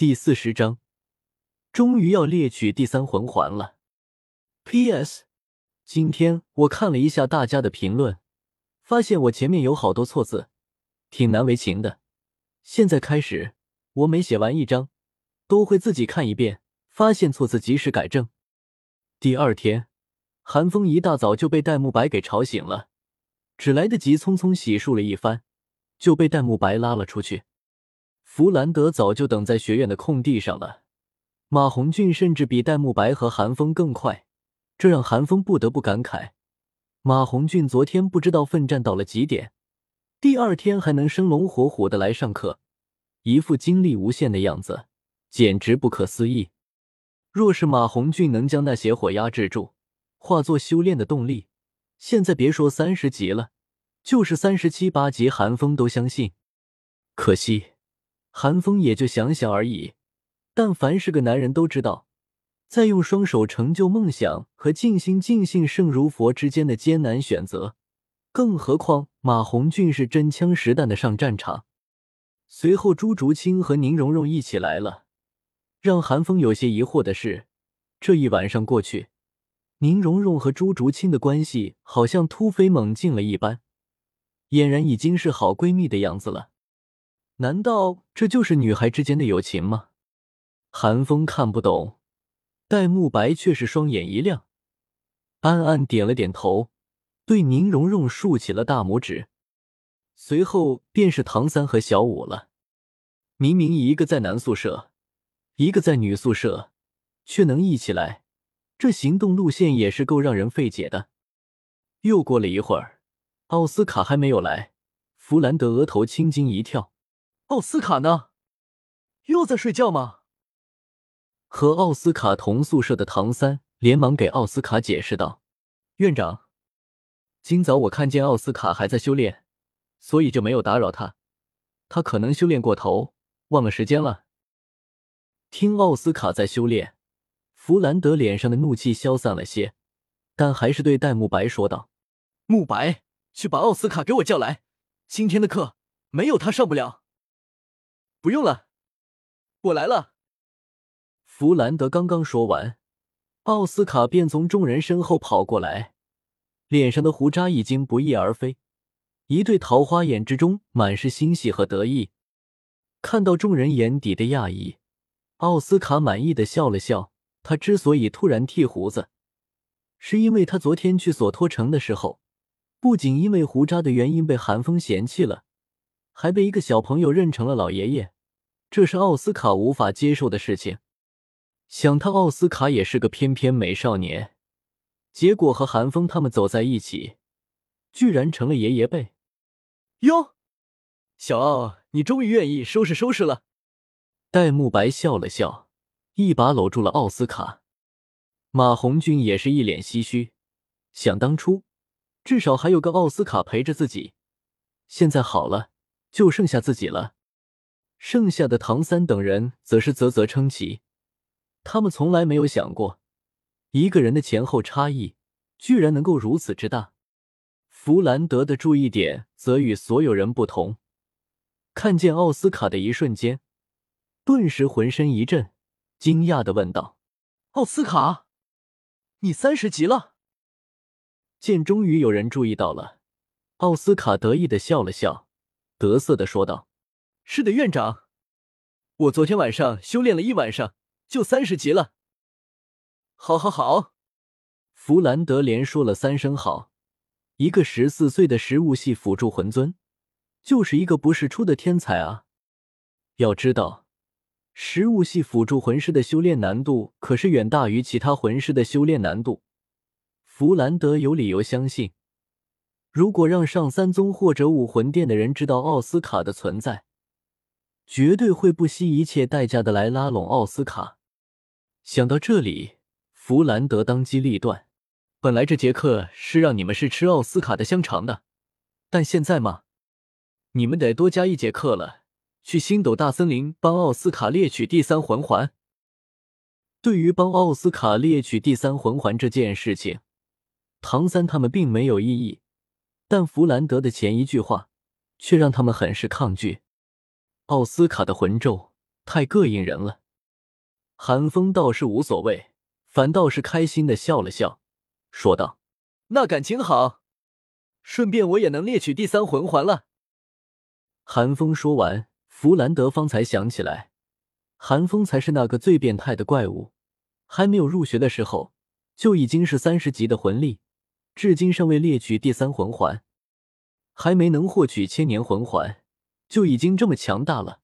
第四十章，终于要猎取第三魂环了。P.S. 今天我看了一下大家的评论，发现我前面有好多错字，挺难为情的。现在开始，我每写完一章，都会自己看一遍，发现错字及时改正。第二天，韩风一大早就被戴沐白给吵醒了，只来得及匆匆洗漱了一番，就被戴沐白拉了出去。弗兰德早就等在学院的空地上了，马红俊甚至比戴沐白和韩风更快，这让韩风不得不感慨：马红俊昨天不知道奋战到了几点，第二天还能生龙活虎的来上课，一副精力无限的样子，简直不可思议。若是马红俊能将那邪火压制住，化作修炼的动力，现在别说三十级了，就是三十七八级，韩风都相信。可惜。韩风也就想想而已，但凡是个男人都知道，在用双手成就梦想和尽心静信圣如佛之间的艰难选择，更何况马红俊是真枪实弹的上战场。随后，朱竹清和宁荣荣一起来了。让韩风有些疑惑的是，这一晚上过去，宁荣荣和朱竹清的关系好像突飞猛进了一般，俨然已经是好闺蜜的样子了。难道这就是女孩之间的友情吗？韩风看不懂，戴沐白却是双眼一亮，暗暗点了点头，对宁荣荣竖起了大拇指。随后便是唐三和小五了。明明一个在男宿舍，一个在女宿舍，却能一起来，这行动路线也是够让人费解的。又过了一会儿，奥斯卡还没有来，弗兰德额头青筋一跳。奥斯卡呢？又在睡觉吗？和奥斯卡同宿舍的唐三连忙给奥斯卡解释道：“院长，今早我看见奥斯卡还在修炼，所以就没有打扰他。他可能修炼过头，忘了时间了。”听奥斯卡在修炼，弗兰德脸上的怒气消散了些，但还是对戴沐白说道：“沐白，去把奥斯卡给我叫来，今天的课没有他上不了。”不用了，我来了。弗兰德刚刚说完，奥斯卡便从众人身后跑过来，脸上的胡渣已经不翼而飞，一对桃花眼之中满是欣喜和得意。看到众人眼底的讶异，奥斯卡满意的笑了笑。他之所以突然剃胡子，是因为他昨天去索托城的时候，不仅因为胡渣的原因被韩风嫌弃了。还被一个小朋友认成了老爷爷，这是奥斯卡无法接受的事情。想他奥斯卡也是个翩翩美少年，结果和韩风他们走在一起，居然成了爷爷辈。哟，小奥，你终于愿意收拾收拾了。戴沐白笑了笑，一把搂住了奥斯卡。马红俊也是一脸唏嘘，想当初至少还有个奥斯卡陪着自己，现在好了。就剩下自己了，剩下的唐三等人则是啧啧称奇。他们从来没有想过，一个人的前后差异居然能够如此之大。弗兰德的注意点则与所有人不同，看见奥斯卡的一瞬间，顿时浑身一震，惊讶的问道：“奥斯卡，你三十级了？”见终于有人注意到了，奥斯卡得意的笑了笑。得瑟的说道：“是的，院长，我昨天晚上修炼了一晚上，就三十级了。”好，好，好！弗兰德连说了三声好。一个十四岁的食物系辅助魂尊，就是一个不世出的天才啊！要知道，食物系辅助魂师的修炼难度可是远大于其他魂师的修炼难度。弗兰德有理由相信。如果让上三宗或者武魂殿的人知道奥斯卡的存在，绝对会不惜一切代价的来拉拢奥斯卡。想到这里，弗兰德当机立断：本来这节课是让你们试吃奥斯卡的香肠的，但现在嘛，你们得多加一节课了，去星斗大森林帮奥斯卡猎取第三魂环。对于帮奥斯卡猎取第三魂环这件事情，唐三他们并没有异议。但弗兰德的前一句话，却让他们很是抗拒。奥斯卡的魂咒，太膈应人了。韩风倒是无所谓，反倒是开心的笑了笑，说道：“那感情好，顺便我也能猎取第三魂环了。”韩风说完，弗兰德方才想起来，韩风才是那个最变态的怪物，还没有入学的时候就已经是三十级的魂力，至今尚未猎取第三魂环，还没能获取千年魂环，就已经这么强大了。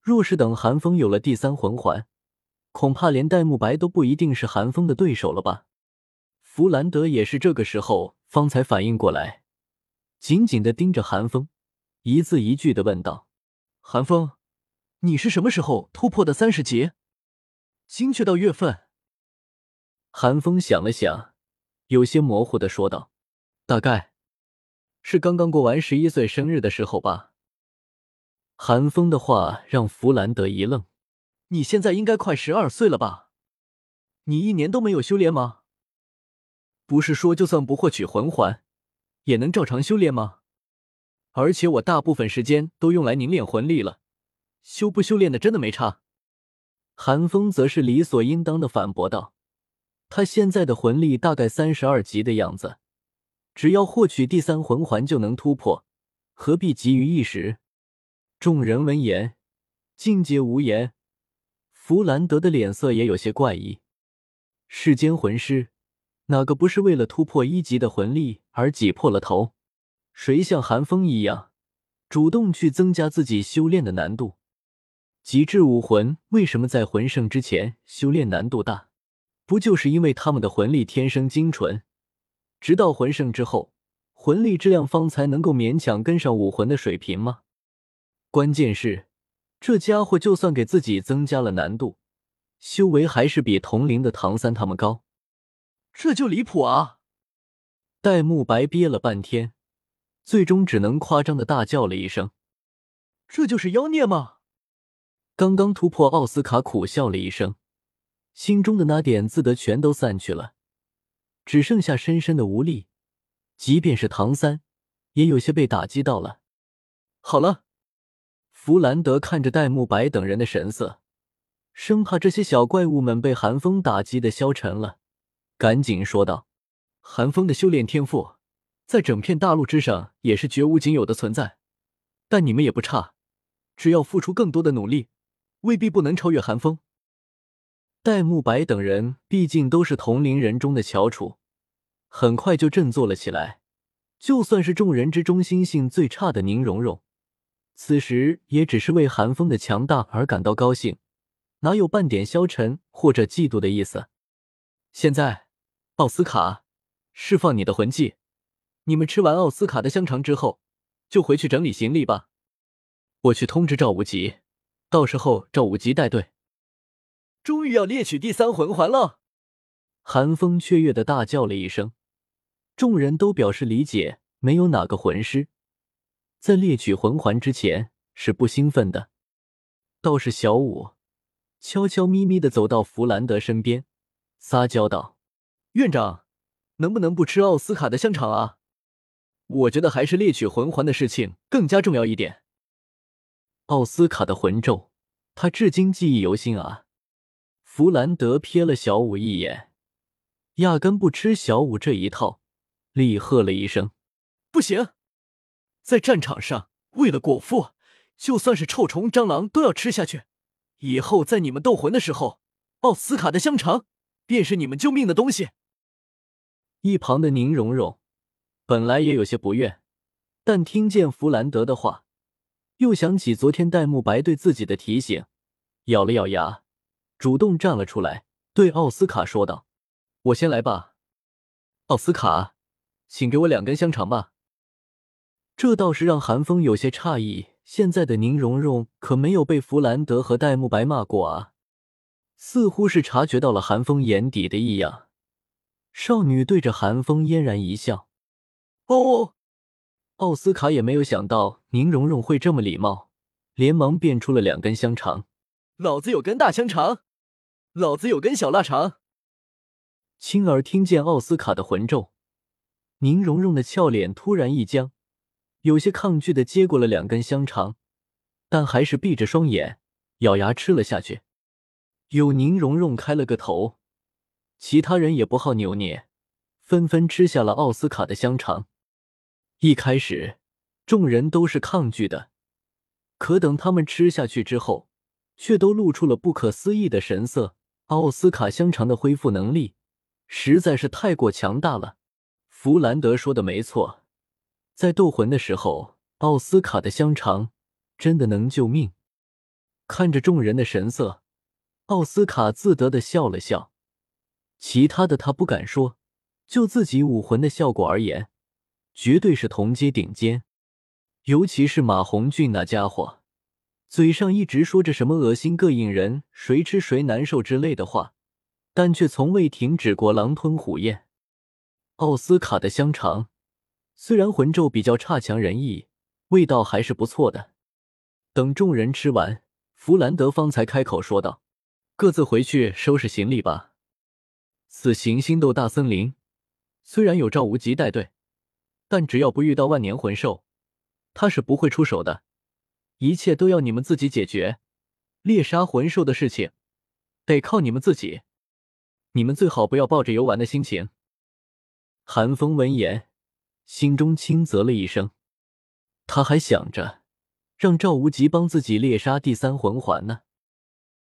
若是等韩风有了第三魂环，恐怕连戴沐白都不一定是韩风的对手了吧？弗兰德也是这个时候方才反应过来，紧紧的盯着韩风，一字一句的问道：“韩风，你是什么时候突破的三十级？精确到月份？”韩风想了想，有些模糊的说道：“大概是刚刚过完十一岁生日的时候吧。”韩风的话让弗兰德一愣。你现在应该快十二岁了吧？你一年都没有修炼吗？不是说就算不获取魂环，也能照常修炼吗？而且我大部分时间都用来凝练魂力了，修不修炼的真的没差。韩风则是理所应当的反驳道：“他现在的魂力大概三十二级的样子，只要获取第三魂环就能突破，何必急于一时？”众人闻言，尽皆无言。弗兰德的脸色也有些怪异。世间魂师，哪个不是为了突破一级的魂力而挤破了头？谁像寒风一样，主动去增加自己修炼的难度？极致武魂为什么在魂圣之前修炼难度大？不就是因为他们的魂力天生精纯，直到魂圣之后，魂力质量方才能够勉强跟上武魂的水平吗？关键是。这家伙就算给自己增加了难度，修为还是比同龄的唐三他们高，这就离谱啊！戴沐白憋了半天，最终只能夸张的大叫了一声：“这就是妖孽吗？”刚刚突破奥斯卡苦笑了一声，心中的那点自得全都散去了，只剩下深深的无力。即便是唐三，也有些被打击到了。好了。弗兰德看着戴沐白等人的神色，生怕这些小怪物们被寒风打击的消沉了，赶紧说道：“寒风的修炼天赋，在整片大陆之上也是绝无仅有的存在，但你们也不差，只要付出更多的努力，未必不能超越寒风。”戴沐白等人毕竟都是同龄人中的翘楚，很快就振作了起来。就算是众人之中心性最差的宁荣荣。此时也只是为寒风的强大而感到高兴，哪有半点消沉或者嫉妒的意思？现在，奥斯卡，释放你的魂技。你们吃完奥斯卡的香肠之后，就回去整理行李吧。我去通知赵无极，到时候赵无极带队。终于要猎取第三魂环了！寒风雀跃的大叫了一声，众人都表示理解。没有哪个魂师。在猎取魂环之前是不兴奋的，倒是小五悄悄咪咪的走到弗兰德身边，撒娇道：“院长，能不能不吃奥斯卡的香肠啊？我觉得还是猎取魂环的事情更加重要一点。”奥斯卡的魂咒，他至今记忆犹新啊！弗兰德瞥了小五一眼，压根不吃小五这一套，厉喝了一声：“不行！”在战场上，为了果腹，就算是臭虫、蟑螂都要吃下去。以后在你们斗魂的时候，奥斯卡的香肠便是你们救命的东西。一旁的宁荣荣本来也有些不愿，但听见弗兰德的话，又想起昨天戴沐白对自己的提醒，咬了咬牙，主动站了出来，对奥斯卡说道：“我先来吧，奥斯卡，请给我两根香肠吧。”这倒是让韩风有些诧异，现在的宁荣荣可没有被弗兰德和戴沐白骂过啊，似乎是察觉到了韩风眼底的异样。少女对着韩风嫣然一笑。哦，奥斯卡也没有想到宁荣荣会这么礼貌，连忙变出了两根香肠。老子有根大香肠，老子有根小腊肠。青儿听见奥斯卡的魂咒，宁荣荣的俏脸突然一僵。有些抗拒的接过了两根香肠，但还是闭着双眼，咬牙吃了下去。有宁荣荣开了个头，其他人也不好扭捏，纷纷吃下了奥斯卡的香肠。一开始，众人都是抗拒的，可等他们吃下去之后，却都露出了不可思议的神色。奥斯卡香肠的恢复能力实在是太过强大了。弗兰德说的没错，在斗魂的时候，奥斯卡的香肠真的能救命。看着众人的神色。奥斯卡自得的笑了笑，其他的他不敢说，就自己武魂的效果而言，绝对是同阶顶尖。尤其是马红俊那家伙，嘴上一直说着什么恶心、膈应人、谁吃谁难受之类的话，但却从未停止过狼吞虎咽。奥斯卡的香肠虽然魂咒比较差强人意，味道还是不错的。等众人吃完，弗兰德方才开口说道。各自回去收拾行李吧。此行星斗大森林，虽然有赵无极带队，但只要不遇到万年魂兽，他是不会出手的。一切都要你们自己解决，猎杀魂兽的事情得靠你们自己。你们最好不要抱着游玩的心情。韩风闻言，心中轻啧了一声。他还想着让赵无极帮自己猎杀第三魂环呢。